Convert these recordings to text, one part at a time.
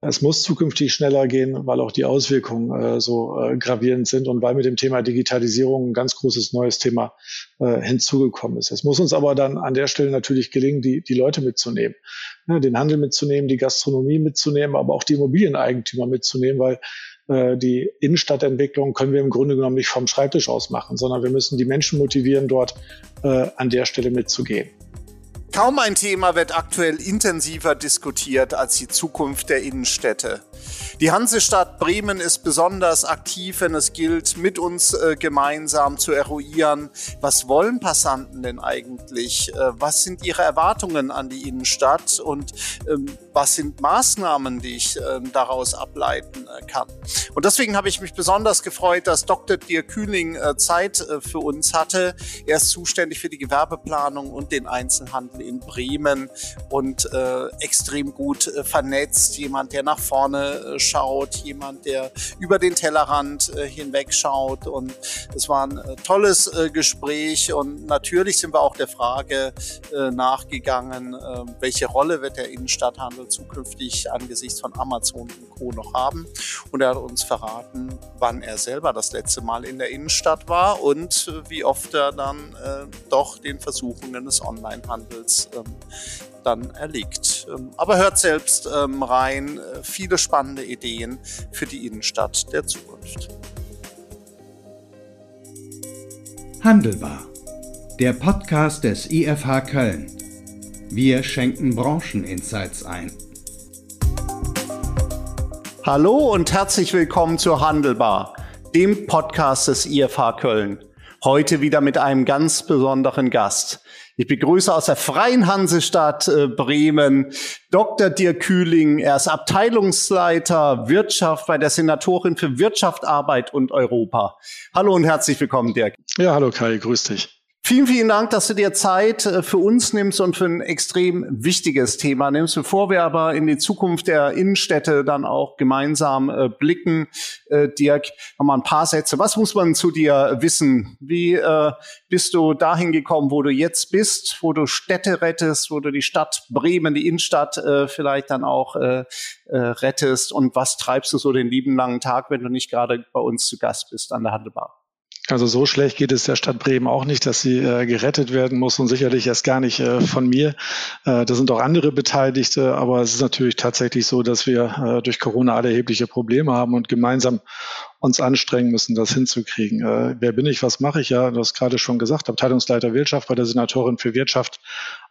Es muss zukünftig schneller gehen, weil auch die Auswirkungen äh, so äh, gravierend sind und weil mit dem Thema Digitalisierung ein ganz großes neues Thema äh, hinzugekommen ist. Es muss uns aber dann an der Stelle natürlich gelingen, die, die Leute mitzunehmen, ne, den Handel mitzunehmen, die Gastronomie mitzunehmen, aber auch die Immobilieneigentümer mitzunehmen, weil äh, die Innenstadtentwicklung können wir im Grunde genommen nicht vom Schreibtisch aus machen, sondern wir müssen die Menschen motivieren, dort äh, an der Stelle mitzugehen. Kaum ein Thema wird aktuell intensiver diskutiert als die Zukunft der Innenstädte. Die Hansestadt Bremen ist besonders aktiv, wenn es gilt, mit uns äh, gemeinsam zu eruieren, was wollen Passanten denn eigentlich? Äh, was sind ihre Erwartungen an die Innenstadt und ähm, was sind Maßnahmen, die ich äh, daraus ableiten äh, kann? Und deswegen habe ich mich besonders gefreut, dass Dr. Dirk Kühling äh, Zeit äh, für uns hatte. Er ist zuständig für die Gewerbeplanung und den Einzelhandel in Bremen und extrem gut vernetzt, jemand, der nach vorne schaut, jemand, der über den Tellerrand äh, hinweg schaut. Und es war ein äh, tolles äh, Gespräch. Und natürlich sind wir auch der Frage äh, nachgegangen, äh, welche Rolle wird der Innenstadthandel zukünftig angesichts von Amazon und Co. noch haben. Und er hat uns verraten, wann er selber das letzte Mal in der Innenstadt war und wie oft er dann doch den Versuchungen des Onlinehandels ähm, dann erliegt. Ähm, aber hört selbst ähm, rein, äh, viele spannende Ideen für die Innenstadt der Zukunft. Handelbar, der Podcast des IFH Köln. Wir schenken Brancheninsights ein. Hallo und herzlich willkommen zu Handelbar, dem Podcast des IFH Köln. Heute wieder mit einem ganz besonderen Gast. Ich begrüße aus der Freien Hansestadt äh, Bremen Dr. Dirk Kühling. Er ist Abteilungsleiter Wirtschaft bei der Senatorin für Wirtschaft, Arbeit und Europa. Hallo und herzlich willkommen, Dirk. Ja, hallo Kai, grüß dich. Vielen, vielen Dank, dass du dir Zeit äh, für uns nimmst und für ein extrem wichtiges Thema nimmst. Bevor wir aber in die Zukunft der Innenstädte dann auch gemeinsam äh, blicken, äh, Dirk, nochmal ein paar Sätze. Was muss man zu dir wissen? Wie äh, bist du dahin gekommen, wo du jetzt bist, wo du Städte rettest, wo du die Stadt Bremen, die Innenstadt äh, vielleicht dann auch äh, äh, rettest? Und was treibst du so den lieben langen Tag, wenn du nicht gerade bei uns zu Gast bist an der Handelbar? Also so schlecht geht es der Stadt Bremen auch nicht, dass sie äh, gerettet werden muss und sicherlich erst gar nicht äh, von mir. Äh, da sind auch andere Beteiligte, aber es ist natürlich tatsächlich so, dass wir äh, durch Corona alle erhebliche Probleme haben und gemeinsam uns anstrengen müssen, das hinzukriegen. Äh, wer bin ich, was mache ich? Ja, du hast gerade schon gesagt, Abteilungsleiter Wirtschaft bei der Senatorin für Wirtschaft,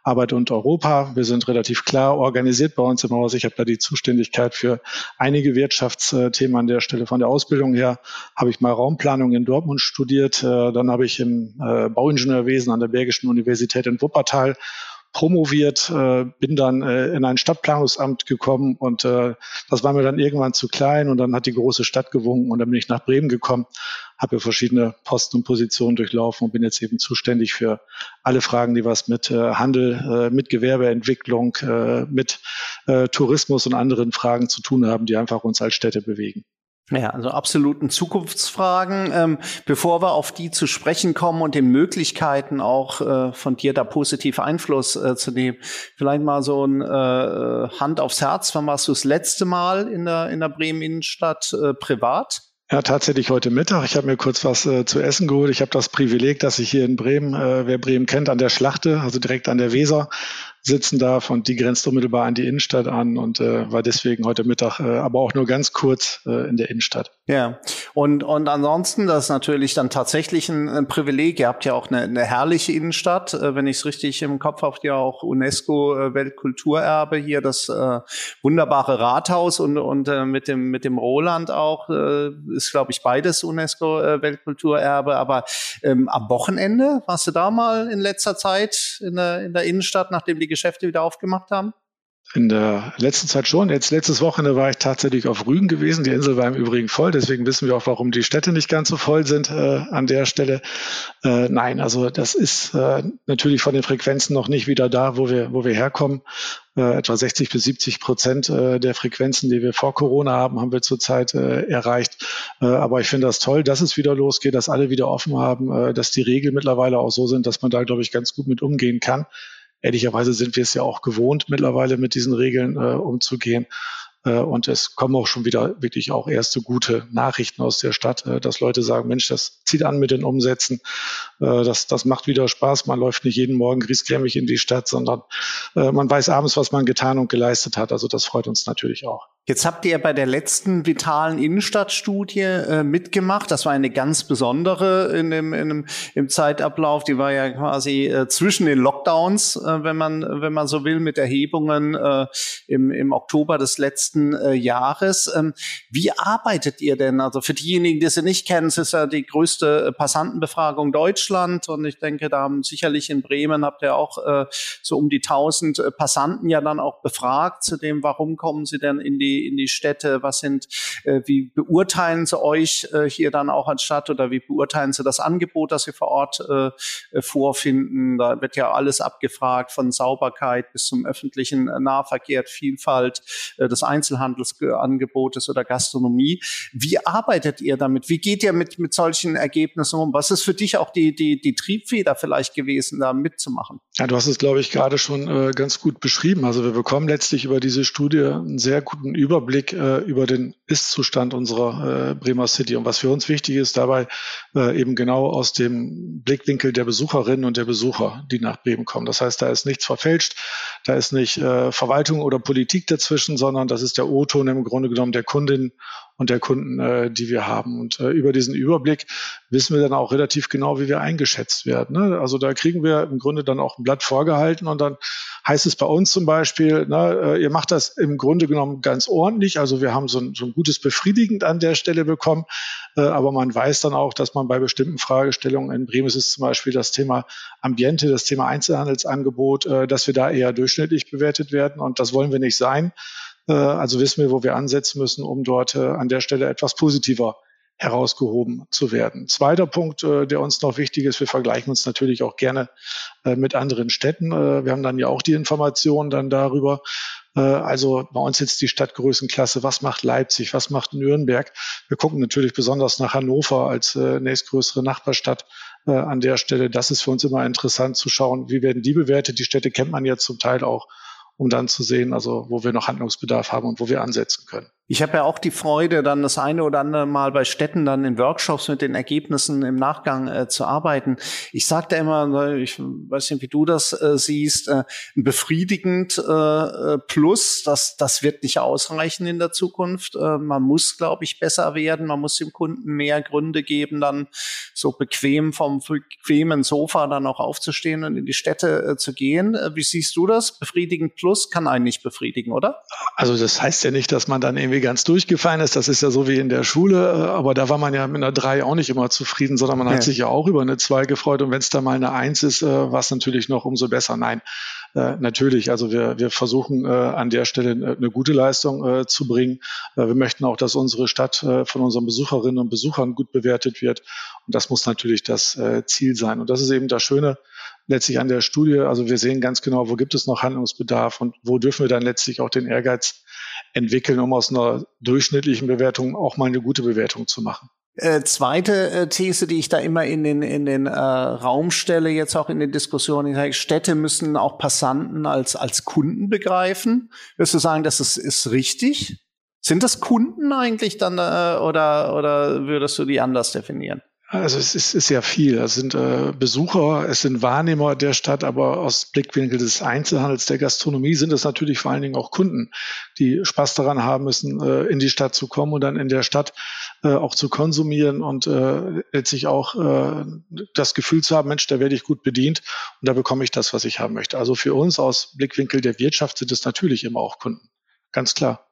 Arbeit und Europa. Wir sind relativ klar organisiert bei uns im Haus. Ich habe da die Zuständigkeit für einige Wirtschaftsthemen an der Stelle. Von der Ausbildung her habe ich mal Raumplanung in Dortmund studiert. Äh, dann habe ich im äh, Bauingenieurwesen an der Bergischen Universität in Wuppertal promoviert, äh, bin dann äh, in ein Stadtplanungsamt gekommen und äh, das war mir dann irgendwann zu klein und dann hat die große Stadt gewunken und dann bin ich nach Bremen gekommen, habe verschiedene Posten und Positionen durchlaufen und bin jetzt eben zuständig für alle Fragen, die was mit äh, Handel, äh, mit Gewerbeentwicklung, äh, mit äh, Tourismus und anderen Fragen zu tun haben, die einfach uns als Städte bewegen. Ja, also absoluten Zukunftsfragen. Ähm, bevor wir auf die zu sprechen kommen und den Möglichkeiten auch äh, von dir da positiv Einfluss äh, zu nehmen, vielleicht mal so ein äh, Hand aufs Herz. Wann warst du das letzte Mal in der, in der Bremen Innenstadt äh, privat? Ja, tatsächlich heute Mittag. Ich habe mir kurz was äh, zu essen geholt. Ich habe das Privileg, dass ich hier in Bremen, äh, wer Bremen kennt, an der Schlachte, also direkt an der Weser, sitzen darf und die grenzt unmittelbar an die Innenstadt an und äh, war deswegen heute Mittag, äh, aber auch nur ganz kurz äh, in der Innenstadt. Ja, und, und ansonsten, das ist natürlich dann tatsächlich ein, ein Privileg. Ihr habt ja auch eine, eine herrliche Innenstadt, äh, wenn ich es richtig im Kopf habe, ja auch UNESCO-Weltkulturerbe hier, das äh, wunderbare Rathaus und, und äh, mit, dem, mit dem Roland auch, äh, ist glaube ich beides UNESCO-Weltkulturerbe, aber ähm, am Wochenende, warst du da mal in letzter Zeit in der, in der Innenstadt, nachdem die Geschäfte wieder aufgemacht haben? In der letzten Zeit schon. Jetzt letztes Wochenende war ich tatsächlich auf Rügen gewesen. Die Insel war im Übrigen voll. Deswegen wissen wir auch, warum die Städte nicht ganz so voll sind äh, an der Stelle. Äh, nein, also das ist äh, natürlich von den Frequenzen noch nicht wieder da, wo wir, wo wir herkommen. Äh, etwa 60 bis 70 Prozent äh, der Frequenzen, die wir vor Corona haben, haben wir zurzeit äh, erreicht. Äh, aber ich finde das toll, dass es wieder losgeht, dass alle wieder offen haben, äh, dass die Regeln mittlerweile auch so sind, dass man da, glaube ich, ganz gut mit umgehen kann ehrlicherweise sind wir es ja auch gewohnt, mittlerweile mit diesen Regeln äh, umzugehen. Äh, und es kommen auch schon wieder wirklich auch erste gute Nachrichten aus der Stadt, äh, dass Leute sagen, Mensch, das zieht an mit den Umsätzen. Äh, das, das macht wieder Spaß. Man läuft nicht jeden Morgen griesgrämig in die Stadt, sondern man weiß abends, was man getan und geleistet hat. Also das freut uns natürlich auch. Jetzt habt ihr bei der letzten vitalen Innenstadtstudie äh, mitgemacht. Das war eine ganz besondere in dem, in dem, im Zeitablauf. Die war ja quasi äh, zwischen den Lockdowns, äh, wenn man wenn man so will, mit Erhebungen äh, im, im Oktober des letzten äh, Jahres. Ähm, wie arbeitet ihr denn? Also für diejenigen, die sie nicht kennen, es ist ja die größte äh, Passantenbefragung Deutschland und ich denke, da haben sicherlich in Bremen habt ihr auch so um die 1000 äh, Passanten ja dann auch befragt zu dem, warum kommen sie denn in die in die Städte? Was sind, äh, wie beurteilen sie euch äh, hier dann auch als Stadt oder wie beurteilen sie das Angebot, das sie vor Ort äh, äh vorfinden? Da wird ja alles abgefragt, von Sauberkeit bis zum öffentlichen äh, Nahverkehr, Vielfalt äh, des Einzelhandelsangebotes oder Gastronomie. Wie arbeitet ihr damit? Wie geht ihr mit, mit solchen Ergebnissen um? Was ist für dich auch die, die, die Triebfeder vielleicht gewesen, da mitzumachen? Ja, du hast es, glaube ich, gerade schon äh, ganz gut beschrieben. Also wir bekommen letztlich über diese Studie einen sehr guten Überblick Überblick äh, über den Ist-Zustand unserer äh, Bremer City. Und was für uns wichtig ist, dabei äh, eben genau aus dem Blickwinkel der Besucherinnen und der Besucher, die nach Bremen kommen. Das heißt, da ist nichts verfälscht, da ist nicht äh, Verwaltung oder Politik dazwischen, sondern das ist der O-Ton im Grunde genommen der Kundin und der Kunden, äh, die wir haben. Und äh, über diesen Überblick wissen wir dann auch relativ genau, wie wir eingeschätzt werden. Ne? Also da kriegen wir im Grunde dann auch ein Blatt vorgehalten und dann heißt es bei uns zum Beispiel, ne, äh, ihr macht das im Grunde genommen ganz ordentlich. Also wir haben so ein, so ein gutes Befriedigend an der Stelle bekommen. Äh, aber man weiß dann auch, dass man bei bestimmten Fragestellungen in Bremen ist es zum Beispiel das Thema Ambiente, das Thema Einzelhandelsangebot, äh, dass wir da eher durchschnittlich bewertet werden. Und das wollen wir nicht sein. Äh, also wissen wir, wo wir ansetzen müssen, um dort äh, an der Stelle etwas positiver herausgehoben zu werden. Zweiter Punkt, äh, der uns noch wichtig ist, wir vergleichen uns natürlich auch gerne mit anderen Städten. Wir haben dann ja auch die Informationen dann darüber. Also bei uns jetzt die Stadtgrößenklasse, was macht Leipzig, was macht Nürnberg? Wir gucken natürlich besonders nach Hannover als nächstgrößere Nachbarstadt an der Stelle. Das ist für uns immer interessant zu schauen, wie werden die bewertet. Die Städte kennt man jetzt zum Teil auch um dann zu sehen, also wo wir noch Handlungsbedarf haben und wo wir ansetzen können. Ich habe ja auch die Freude, dann das eine oder andere Mal bei Städten dann in Workshops mit den Ergebnissen im Nachgang äh, zu arbeiten. Ich sagte immer, ich weiß nicht, wie du das äh, siehst, äh, befriedigend äh, äh, plus, das, das wird nicht ausreichen in der Zukunft. Äh, man muss, glaube ich, besser werden. Man muss dem Kunden mehr Gründe geben, dann so bequem vom bequemen Sofa dann auch aufzustehen und in die Städte äh, zu gehen. Wie siehst du das? Befriedigend plus kann einen nicht befriedigen, oder? Also das heißt ja nicht, dass man dann irgendwie irgendwie ganz durchgefallen ist. Das ist ja so wie in der Schule, äh, aber da war man ja mit einer 3 auch nicht immer zufrieden, sondern man ja. hat sich ja auch über eine 2 gefreut und wenn es da mal eine 1 ist, äh, war es natürlich noch umso besser. Nein, äh, natürlich, also wir, wir versuchen an der Stelle eine gute Leistung zu bringen. wir möchten auch, dass unsere Stadt von unseren Besucherinnen und Besuchern gut bewertet wird und das muss natürlich das Ziel sein. Und das ist eben das Schöne, letztlich an der Studie. Also wir sehen ganz genau, wo gibt es noch Handlungsbedarf und wo dürfen wir dann letztlich auch den Ehrgeiz entwickeln, um aus einer durchschnittlichen Bewertung auch mal eine gute Bewertung zu machen. Äh, zweite äh, These, die ich da immer in den, in den äh, Raum stelle, jetzt auch in den Diskussionen, ich sage, Städte müssen auch Passanten als, als Kunden begreifen. Würdest du sagen, das ist, ist richtig? Sind das Kunden eigentlich dann äh, oder, oder würdest du die anders definieren? Also es ist, ist ja viel. Es sind äh, Besucher, es sind Wahrnehmer der Stadt, aber aus Blickwinkel des Einzelhandels, der Gastronomie sind es natürlich vor allen Dingen auch Kunden, die Spaß daran haben müssen, äh, in die Stadt zu kommen und dann in der Stadt äh, auch zu konsumieren und äh, letztlich auch äh, das Gefühl zu haben, Mensch, da werde ich gut bedient und da bekomme ich das, was ich haben möchte. Also für uns aus Blickwinkel der Wirtschaft sind es natürlich immer auch Kunden. Ganz klar.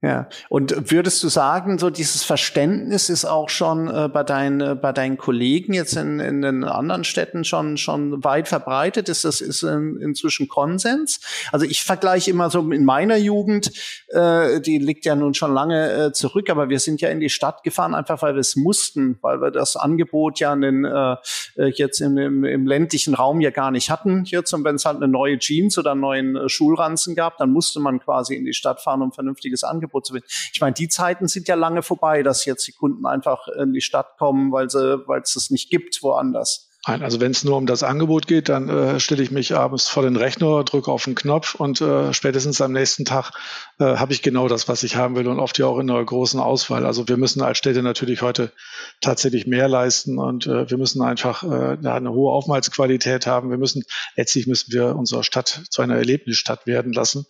Ja, und würdest du sagen, so dieses Verständnis ist auch schon äh, bei, deinen, äh, bei deinen Kollegen jetzt in, in den anderen Städten schon, schon weit verbreitet? Ist das ist in, inzwischen Konsens? Also ich vergleiche immer so in meiner Jugend, äh, die liegt ja nun schon lange äh, zurück, aber wir sind ja in die Stadt gefahren, einfach weil wir es mussten, weil wir das Angebot ja in den, äh, äh jetzt im, im, im ländlichen Raum ja gar nicht hatten. Jetzt, und wenn es halt eine neue Jeans oder einen neuen äh, Schulranzen gab, dann musste man quasi in die Stadt fahren, um vernünftiges Angebot Angebot zu finden. Ich meine, die Zeiten sind ja lange vorbei, dass jetzt die Kunden einfach in die Stadt kommen, weil sie, weil es es nicht gibt woanders. Nein, also wenn es nur um das Angebot geht, dann äh, stelle ich mich abends vor den Rechner, drücke auf den Knopf und äh, spätestens am nächsten Tag äh, habe ich genau das, was ich haben will und oft ja auch in einer großen Auswahl. Also wir müssen als Städte natürlich heute tatsächlich mehr leisten und äh, wir müssen einfach äh, eine hohe Aufenthaltsqualität haben. Wir müssen letztlich müssen wir unsere Stadt zu einer Erlebnisstadt werden lassen.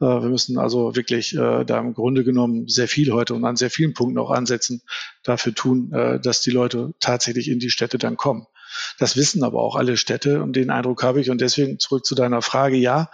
Äh, wir müssen also wirklich äh, da im Grunde genommen sehr viel heute und an sehr vielen Punkten auch ansetzen, dafür tun, äh, dass die Leute tatsächlich in die Städte dann kommen. Das wissen aber auch alle Städte und den Eindruck habe ich. Und deswegen zurück zu deiner Frage. Ja,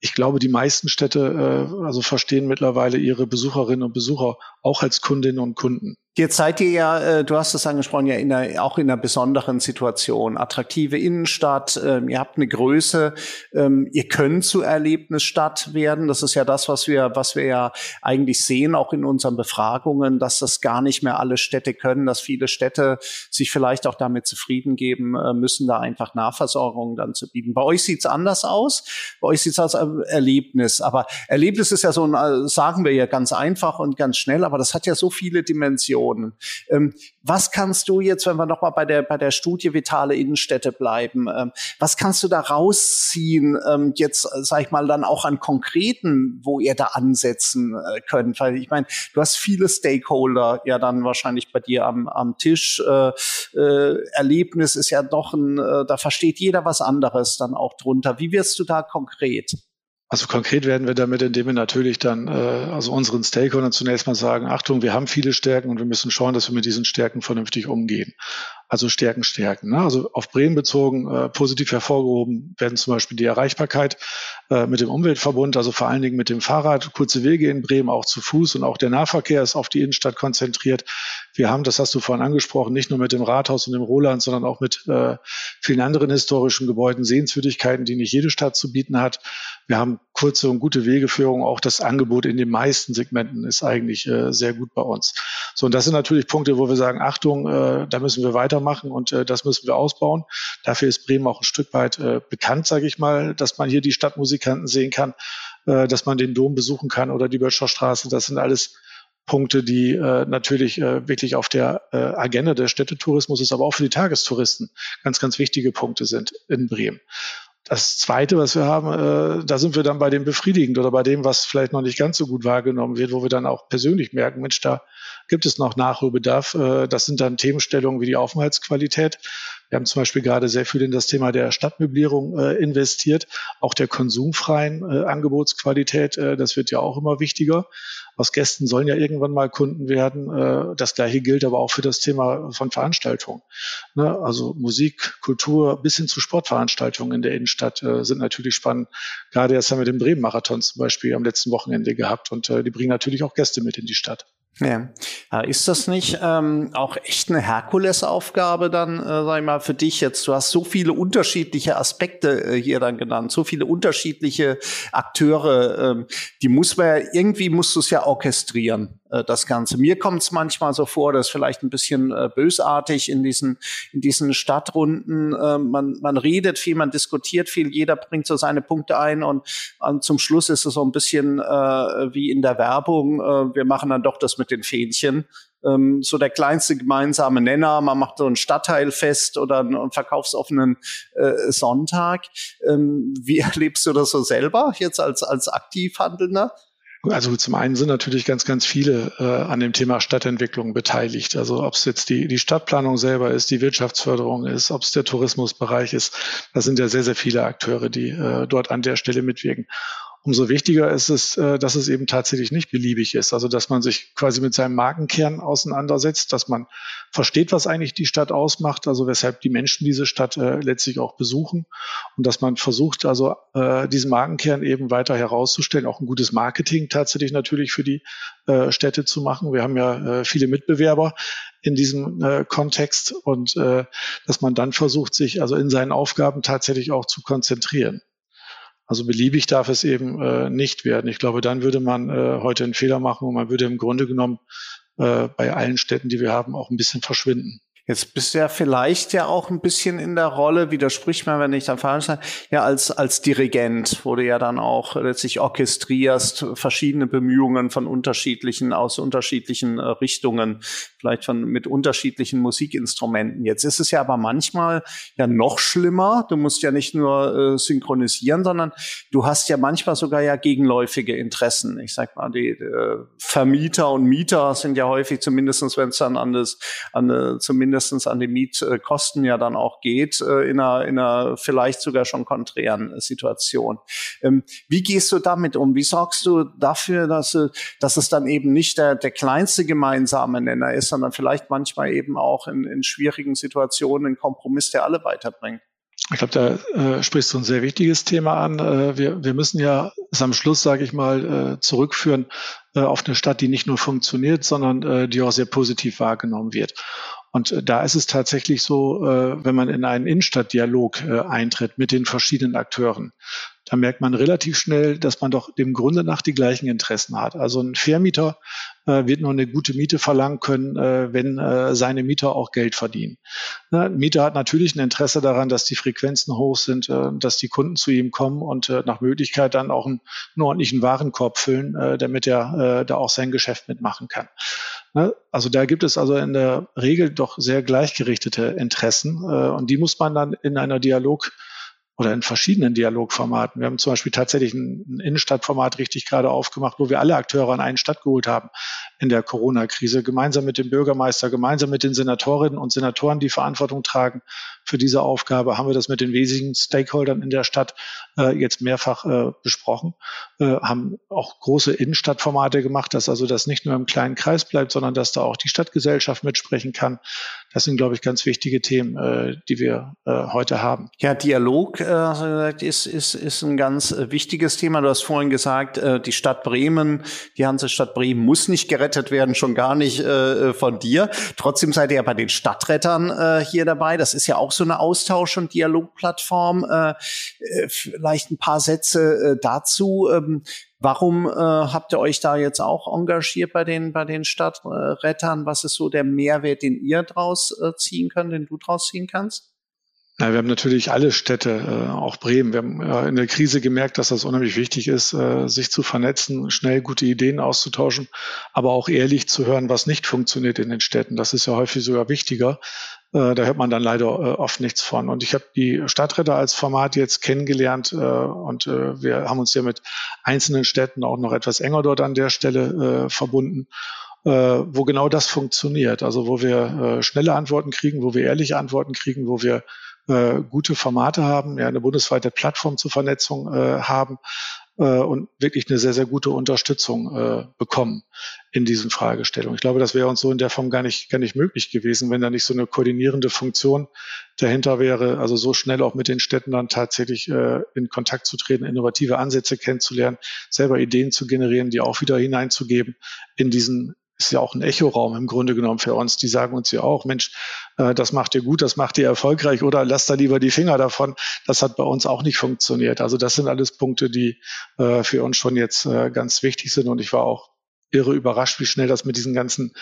ich glaube, die meisten Städte äh, also verstehen mittlerweile ihre Besucherinnen und Besucher auch als Kundinnen und Kunden. Jetzt seid ihr ja, äh, du hast es angesprochen, ja in einer, auch in einer besonderen Situation. Attraktive Innenstadt, ähm, ihr habt eine Größe, ähm, ihr könnt zu Erlebnisstadt werden. Das ist ja das, was wir, was wir ja eigentlich sehen, auch in unseren Befragungen, dass das gar nicht mehr alle Städte können, dass viele Städte sich vielleicht auch damit zufrieden geben äh, müssen, da einfach Nahversorgung dann zu bieten. Bei euch sieht's anders aus. Bei euch sieht's aus Erlebnis. Aber Erlebnis ist ja so ein, äh, sagen wir ja ganz einfach und ganz schnell, aber das hat ja so viele Dimensionen. Regionen. Ähm, was kannst du jetzt, wenn wir nochmal bei der, bei der Studie Vitale Innenstädte bleiben, ähm, was kannst du da rausziehen, ähm, jetzt, äh, sag ich mal, dann auch an konkreten, wo ihr da ansetzen äh, könnt? Weil ich meine, du hast viele Stakeholder ja dann wahrscheinlich bei dir am, am Tisch. Äh, äh, Erlebnis ist ja doch ein, äh, da versteht jeder was anderes dann auch drunter. Wie wirst du da konkret? Also konkret werden wir damit, indem wir natürlich dann äh, also unseren Stakeholdern zunächst mal sagen, Achtung, wir haben viele Stärken und wir müssen schauen, dass wir mit diesen Stärken vernünftig umgehen. Also Stärken stärken. Ne? Also auf Bremen bezogen, äh, positiv hervorgehoben werden zum Beispiel die Erreichbarkeit äh, mit dem Umweltverbund, also vor allen Dingen mit dem Fahrrad, kurze Wege in Bremen, auch zu Fuß und auch der Nahverkehr ist auf die Innenstadt konzentriert. Wir haben, das hast du vorhin angesprochen, nicht nur mit dem Rathaus und dem Roland, sondern auch mit äh, vielen anderen historischen Gebäuden, Sehenswürdigkeiten, die nicht jede Stadt zu bieten hat. Wir haben kurze und gute Wegeführung. Auch das Angebot in den meisten Segmenten ist eigentlich äh, sehr gut bei uns. So, und das sind natürlich Punkte, wo wir sagen, Achtung, äh, da müssen wir weitermachen und äh, das müssen wir ausbauen. Dafür ist Bremen auch ein Stück weit äh, bekannt, sage ich mal, dass man hier die Stadtmusikanten sehen kann, äh, dass man den Dom besuchen kann oder die Böttcher Straße. Das sind alles Punkte, die äh, natürlich äh, wirklich auf der äh, Agenda des Städtetourismus ist, aber auch für die Tagestouristen ganz, ganz wichtige Punkte sind in Bremen. Das Zweite, was wir haben, äh, da sind wir dann bei dem befriedigend oder bei dem, was vielleicht noch nicht ganz so gut wahrgenommen wird, wo wir dann auch persönlich merken, Mensch, da gibt es noch Nachholbedarf. Äh, das sind dann Themenstellungen wie die Aufenthaltsqualität. Wir haben zum Beispiel gerade sehr viel in das Thema der Stadtmöblierung äh, investiert, auch der konsumfreien äh, Angebotsqualität. Äh, das wird ja auch immer wichtiger. Aus Gästen sollen ja irgendwann mal Kunden werden. Äh, das gleiche gilt aber auch für das Thema von Veranstaltungen. Ne? Also Musik, Kultur bis hin zu Sportveranstaltungen in der Innenstadt äh, sind natürlich spannend. Gerade jetzt haben wir den Bremen-Marathon zum Beispiel am letzten Wochenende gehabt und äh, die bringen natürlich auch Gäste mit in die Stadt. Ja. Ist das nicht ähm, auch echt eine Herkulesaufgabe dann, äh, sag ich mal, für dich jetzt? Du hast so viele unterschiedliche Aspekte äh, hier dann genannt, so viele unterschiedliche Akteure. Ähm, die muss man ja, irgendwie musst du es ja orchestrieren. Äh, das Ganze. Mir kommt es manchmal so vor, dass vielleicht ein bisschen äh, bösartig in diesen, in diesen Stadtrunden. Äh, man, man redet viel, man diskutiert viel, jeder bringt so seine Punkte ein und, und zum Schluss ist es so ein bisschen äh, wie in der Werbung. Äh, wir machen dann doch das mit den Fähnchen ähm, so der kleinste gemeinsame Nenner. Man macht so ein Stadtteilfest oder einen verkaufsoffenen äh, Sonntag. Ähm, wie erlebst du das so selber jetzt als, als Aktivhandelnder? Also zum einen sind natürlich ganz, ganz viele äh, an dem Thema Stadtentwicklung beteiligt. Also ob es jetzt die, die Stadtplanung selber ist, die Wirtschaftsförderung ist, ob es der Tourismusbereich ist. Das sind ja sehr, sehr viele Akteure, die äh, dort an der Stelle mitwirken. Umso wichtiger ist es, äh, dass es eben tatsächlich nicht beliebig ist. Also dass man sich quasi mit seinem Markenkern auseinandersetzt, dass man versteht, was eigentlich die Stadt ausmacht, also weshalb die Menschen diese Stadt äh, letztlich auch besuchen und dass man versucht, also äh, diesen Markenkern eben weiter herauszustellen, auch ein gutes Marketing tatsächlich natürlich für die Städte zu machen. Wir haben ja viele Mitbewerber in diesem Kontext und dass man dann versucht, sich also in seinen Aufgaben tatsächlich auch zu konzentrieren. Also beliebig darf es eben äh, nicht werden. Ich glaube, dann würde man äh, heute einen Fehler machen und man würde im Grunde genommen äh, bei allen Städten, die wir haben, auch ein bisschen verschwinden. Jetzt bist du ja vielleicht ja auch ein bisschen in der Rolle, widersprich mir, wenn ich dann falsch sage, ja als, als Dirigent, wo du ja dann auch letztlich orchestrierst, verschiedene Bemühungen von unterschiedlichen, aus unterschiedlichen äh, Richtungen, vielleicht von, mit unterschiedlichen Musikinstrumenten. Jetzt ist es ja aber manchmal ja noch schlimmer. Du musst ja nicht nur äh, synchronisieren, sondern du hast ja manchmal sogar ja gegenläufige Interessen. Ich sag mal, die äh, Vermieter und Mieter sind ja häufig, zumindestens wenn es dann an das, an, äh, zumindest mindestens an die Mietkosten ja dann auch geht, äh, in einer, in einer vielleicht sogar schon konträren Situation. Ähm, wie gehst du damit um? Wie sorgst du dafür, dass, dass es dann eben nicht der, der kleinste gemeinsame Nenner ist, sondern vielleicht manchmal eben auch in, in schwierigen Situationen ein Kompromiss, der alle weiterbringt? Ich glaube, da äh, sprichst du ein sehr wichtiges Thema an. Äh, wir, wir müssen ja es am Schluss, sage ich mal, äh, zurückführen äh, auf eine Stadt, die nicht nur funktioniert, sondern äh, die auch sehr positiv wahrgenommen wird. Und äh, da ist es tatsächlich so, äh, wenn man in einen Innenstadtdialog äh, eintritt mit den verschiedenen Akteuren, da merkt man relativ schnell, dass man doch dem Grunde nach die gleichen Interessen hat. Also ein Vermieter äh, wird nur eine gute Miete verlangen können, äh, wenn äh, seine Mieter auch Geld verdienen. Ne? Ein Mieter hat natürlich ein Interesse daran, dass die Frequenzen hoch sind, äh, dass die Kunden zu ihm kommen und äh, nach Möglichkeit dann auch einen, einen ordentlichen Warenkorb füllen, äh, damit er da auch sein Geschäft mitmachen kann. Ne? Also da gibt es also in der Regel doch sehr gleichgerichtete Interessen und die muss man dann in einer Dialog oder in verschiedenen Dialogformaten. Wir haben zum Beispiel tatsächlich ein, Innenstadtformat richtig gerade aufgemacht, wo wir alle Akteure an einen Stadt geholt haben in der Corona-Krise, gemeinsam mit dem Bürgermeister, gemeinsam mit den Senatorinnen und Senatoren, die Verantwortung tragen für diese Aufgabe, haben wir das mit den wesentlichen Stakeholdern in der Stadt äh, jetzt mehrfach äh, besprochen, äh, haben auch große Innenstadtformate gemacht, dass also das nicht nur im kleinen Kreis bleibt, sondern dass da auch die Stadtgesellschaft mitsprechen kann. Das sind, glaube ich, ganz wichtige Themen, äh, die wir äh, heute haben. Ja, Dialog äh, ist, ist, ist ein ganz äh, wichtiges Thema. Du hast vorhin gesagt, äh, die Stadt Bremen, die Hansestadt Bremen muss nicht gerettet werden, schon gar nicht äh, von dir. Trotzdem seid ihr ja bei den Stadtrettern äh, hier dabei. Das ist ja auch so eine Austausch- und Dialogplattform. Äh, äh vielleicht ein paar Sätze äh, dazu. Ähm, Warum äh, habt ihr euch da jetzt auch engagiert bei den, bei den Stadtrettern? Was ist so der Mehrwert, den ihr draus äh, ziehen könnt, den du draus ziehen kannst? Na, wir haben natürlich alle Städte, äh, auch Bremen. Wir haben äh, in der Krise gemerkt, dass das unheimlich wichtig ist, äh, sich zu vernetzen, schnell gute Ideen auszutauschen, aber auch ehrlich zu hören, was nicht funktioniert in den Städten. Das ist ja häufig sogar wichtiger. Äh, da hört man dann leider äh, oft nichts von. Und ich habe die Stadträte als Format jetzt kennengelernt äh, und wir haben uns ja mit einzelnen Städten auch noch etwas enger dort an der Stelle verbunden wo genau das funktioniert. Also wo wir schnelle Antworten kriegen, wo wir ehrliche Antworten kriegen, wo wir äh, gute Formate haben, ja, eine bundesweite Plattform zur Vernetzung äh, haben äh, und wirklich eine sehr, sehr gute Unterstützung äh, bekommen in diesen Fragestellungen. Ich glaube, das wäre uns so in der Form gar nicht, gar nicht möglich gewesen, wenn da nicht so eine koordinierende Funktion dahinter wäre, also so schnell auch mit den Städten dann tatsächlich äh, in Kontakt zu treten, innovative Ansätze kennenzulernen, selber Ideen zu generieren, die auch wieder hineinzugeben in diesen ist ja auch ein Echoraum im Grunde genommen für uns. Die sagen uns ja auch, Mensch, äh, das macht ihr gut, das macht ihr erfolgreich oder lasst da lieber die Finger davon. Das hat bei uns auch nicht funktioniert. Also das sind alles Punkte, die äh, für uns schon jetzt äh, ganz wichtig sind. Und ich war auch irre überrascht, wie schnell das mit diesen ganzen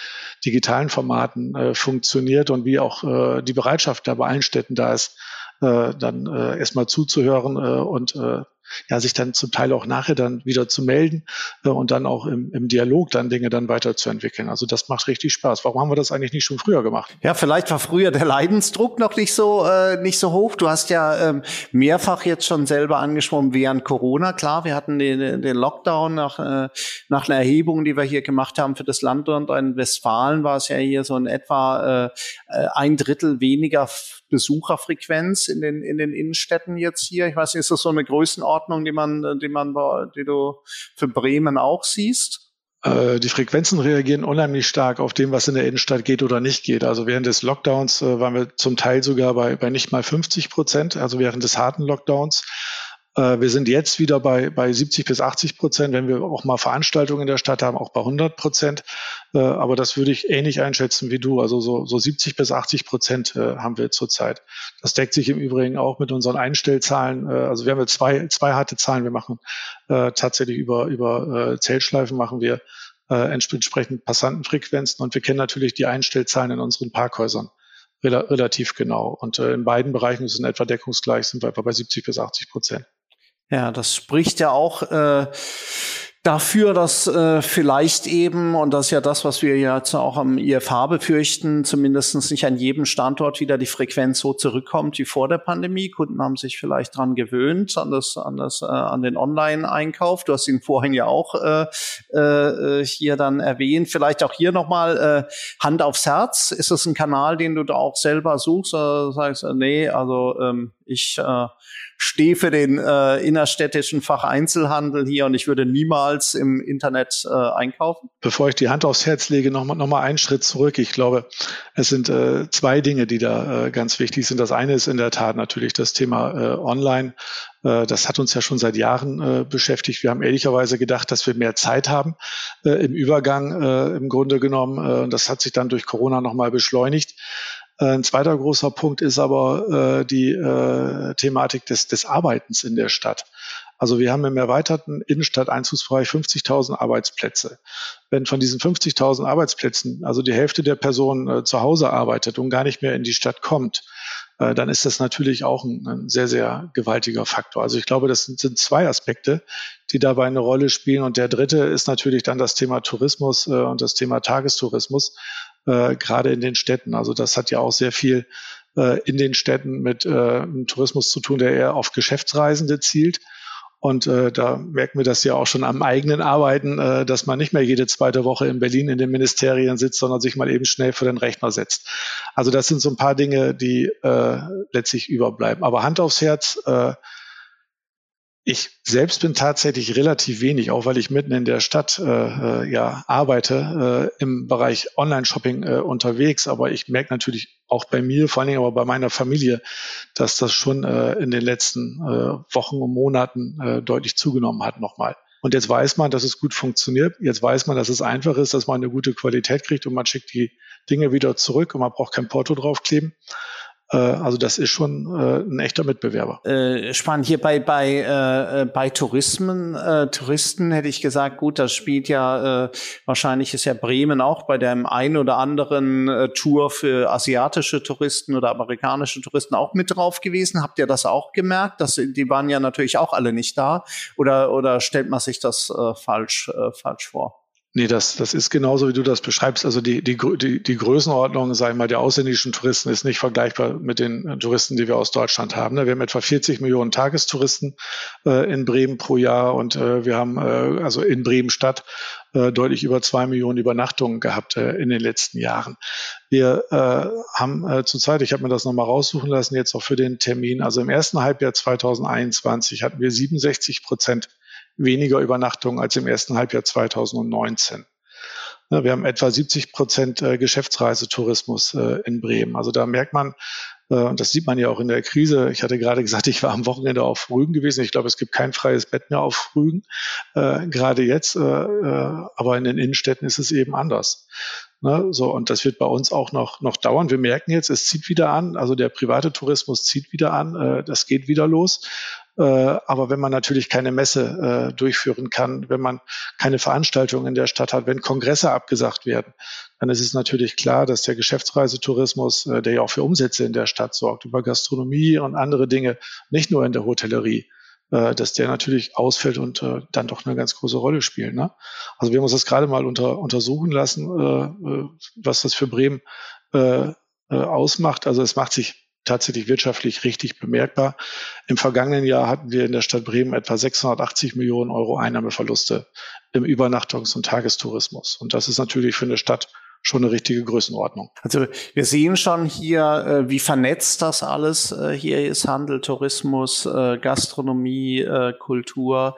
digitalen Formaten funktioniert und wie auch die Bereitschaft da bei allen Städten da ist, dann erstmal zuzuhören und ja, sich dann zum Teil auch nachher dann wieder zu melden äh, und dann auch im, im Dialog dann Dinge dann weiterzuentwickeln. Also das macht richtig Spaß. Warum haben wir das eigentlich nicht schon früher gemacht? Ja, vielleicht war früher der Leidensdruck noch nicht so äh, nicht so hoch. Du hast ja ähm, mehrfach jetzt schon selber angesprochen während Corona. Klar, wir hatten den, den Lockdown nach äh, nach einer Erhebung, die wir hier gemacht haben für das Land und in Westfalen war es ja hier so in etwa äh, äh ein Drittel weniger Besucherfrequenz in den, in den Innenstädten jetzt hier? Ich weiß nicht, ist das so eine Größenordnung, die man, die man, die du für Bremen auch siehst? Äh, die Frequenzen reagieren unheimlich stark auf dem, was in der Innenstadt geht oder nicht geht. Also während des Lockdowns äh, waren wir zum Teil sogar bei, bei nicht mal 50 Prozent, also während des harten Lockdowns. Äh, wir sind jetzt wieder bei, bei 70 bis 80 Prozent, wenn wir auch mal Veranstaltungen in der Stadt haben, auch bei 100 Prozent. Äh, aber das würde ich ähnlich einschätzen wie du. Also so, so 70 bis 80 Prozent äh, haben wir zurzeit. Das deckt sich im Übrigen auch mit unseren Einstellzahlen. Also wir haben zwei, zwei harte Zahlen. Wir machen tatsächlich über, über Zeltschleifen machen wir entsprechend Passantenfrequenzen und wir kennen natürlich die Einstellzahlen in unseren Parkhäusern relativ genau. Und äh, in beiden Bereichen ist es in etwa deckungsgleich, sind wir etwa bei 70 bis 80 Prozent. Ja, das spricht ja auch äh, dafür, dass äh, vielleicht eben, und das ist ja das, was wir jetzt auch am IFH befürchten, zumindest nicht an jedem Standort wieder die Frequenz so zurückkommt wie vor der Pandemie. Kunden haben sich vielleicht dran gewöhnt, an das, an das, äh, an den Online-Einkauf. Du hast ihn vorhin ja auch äh, äh, hier dann erwähnt. Vielleicht auch hier nochmal äh, Hand aufs Herz. Ist es ein Kanal, den du da auch selber suchst? Oder sagst, äh, nee, also ähm, ich äh, stehe für den äh, innerstädtischen Facheinzelhandel hier und ich würde niemals im Internet äh, einkaufen? Bevor ich die Hand aufs Herz lege, nochmal noch mal einen Schritt zurück. Ich glaube, es sind äh, zwei Dinge, die da äh, ganz wichtig sind. Das eine ist in der Tat natürlich das Thema äh, Online. Äh, das hat uns ja schon seit Jahren äh, beschäftigt. Wir haben ehrlicherweise gedacht, dass wir mehr Zeit haben äh, im Übergang äh, im Grunde genommen. Äh, das hat sich dann durch Corona nochmal beschleunigt. Äh, ein zweiter großer Punkt ist aber äh, die äh, Thematik des, des Arbeitens in der Stadt. Also wir haben im erweiterten Innenstadteinzugsbereich 50.000 Arbeitsplätze. Wenn von diesen 50.000 Arbeitsplätzen also die Hälfte der Personen äh, zu Hause arbeitet und gar nicht mehr in die Stadt kommt, äh, dann ist das natürlich auch ein, ein, sehr, sehr gewaltiger Faktor. Also ich glaube, das sind, sind, zwei Aspekte, die dabei eine Rolle spielen. Und der dritte ist natürlich dann das Thema Tourismus äh, und das Thema Tagestourismus äh, gerade in den Städten. Also das hat ja auch sehr viel äh, in den Städten mit äh, Tourismus zu tun, der eher auf Geschäftsreisende zielt. Und äh, da merken wir das ja auch schon am eigenen Arbeiten, äh, dass man nicht mehr jede zweite Woche in Berlin in den Ministerien sitzt, sondern sich mal eben schnell vor den Rechner setzt. Also das sind so ein paar Dinge, die äh, letztlich überbleiben. Aber Hand aufs Herz, äh, ich selbst bin tatsächlich relativ wenig, auch weil ich mitten in der Stadt äh, äh, ja arbeite, äh, im Bereich Online-Shopping äh, unterwegs. Aber ich merke natürlich auch bei mir, vor allen Dingen aber bei meiner Familie, dass das schon äh, in den letzten äh, Wochen und Monaten äh, deutlich zugenommen hat nochmal. Und jetzt weiß man, dass es gut funktioniert. Jetzt weiß man, dass es einfach ist, dass man eine gute Qualität kriegt und man schickt die Dinge wieder zurück und man braucht kein Porto draufkleben. Äh, also das ist schon äh, ein echter Mitbewerber. Äh, spannend. Hier bei bei äh, bei Tourismen, äh, Touristen hätte ich gesagt, gut, das spielt ja äh, wahrscheinlich ist ja Bremen auch bei dem einen oder anderen äh, Tour für asiatische Touristen oder amerikanische Touristen auch mit drauf gewesen. Habt ihr das auch gemerkt? Dass die waren ja natürlich auch alle nicht da. Oder oder stellt man sich das äh, falsch äh, falsch vor? Nee, das, das ist genauso, wie du das beschreibst. Also die, die, die, die Größenordnung, sagen wir mal, der ausländischen Touristen ist nicht vergleichbar mit den äh, Touristen, die wir aus Deutschland haben. Ne? Wir haben etwa 40 Millionen Tagestouristen äh, in Bremen pro Jahr und äh, wir haben äh, also in Bremen Stadt äh, deutlich über zwei Millionen Übernachtungen gehabt äh, in den letzten Jahren. Wir haben zurzeit, ich habe mir das nochmal raussuchen lassen, jetzt auch für den Termin, also im ersten Halbjahr 2021 hatten wir 67 Prozent weniger Übernachtungen als im ersten Halbjahr 2019. Wir haben etwa 70 Prozent äh, Geschäftsreisetourismus äh, in Bremen. Also da merkt man, äh, das sieht man ja auch in der Krise. Ich hatte gerade gesagt, ich war am Wochenende auf Rügen gewesen. Ich glaube, es gibt kein freies Bett mehr auf Rügen, gerade jetzt. Aber in den Innenstädten ist es eben anders. Ne? So, und das wird bei uns auch noch, noch dauern. Wir merken jetzt, es zieht wieder an. Also der private Tourismus zieht wieder an. Das geht wieder los. Äh, aber wenn man natürlich keine Messe äh, durchführen kann, wenn man keine Veranstaltungen in der Stadt hat, wenn Kongresse abgesagt werden, dann ist es natürlich klar, dass der Geschäftsreisetourismus, äh, der ja auch für Umsätze in der Stadt sorgt, über Gastronomie und andere Dinge, nicht nur in der Hotellerie, dass der natürlich ausfällt und äh, dann doch eine ganz große Rolle spielt. Ne? Also wir haben uns das gerade mal unter, untersuchen lassen, äh, was das für Bremen äh, ausmacht. Also es macht sich tatsächlich wirtschaftlich richtig bemerkbar. Im vergangenen Jahr hatten wir in der Stadt Bremen etwa 680 Millionen Euro Einnahmeverluste im Übernachtungs- und Tagestourismus. Und das ist natürlich für eine Stadt schon eine richtige Größenordnung. Also wir sehen schon hier, äh, wie vernetzt das alles äh, hier ist. Handel, Tourismus, äh, Gastronomie, Kultur,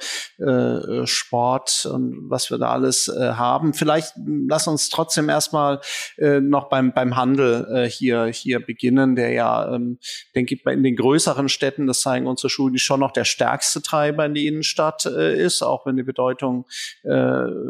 Sport und was wir da alles haben. Vielleicht lass uns trotzdem erstmal noch beim, beim Handel hier, hier beginnen, der ja, ähm, denke ich, in den größeren Städten, das zeigen unsere Schulen, schon noch der stärkste Treiber in die Innenstadt ist, auch wenn die Bedeutung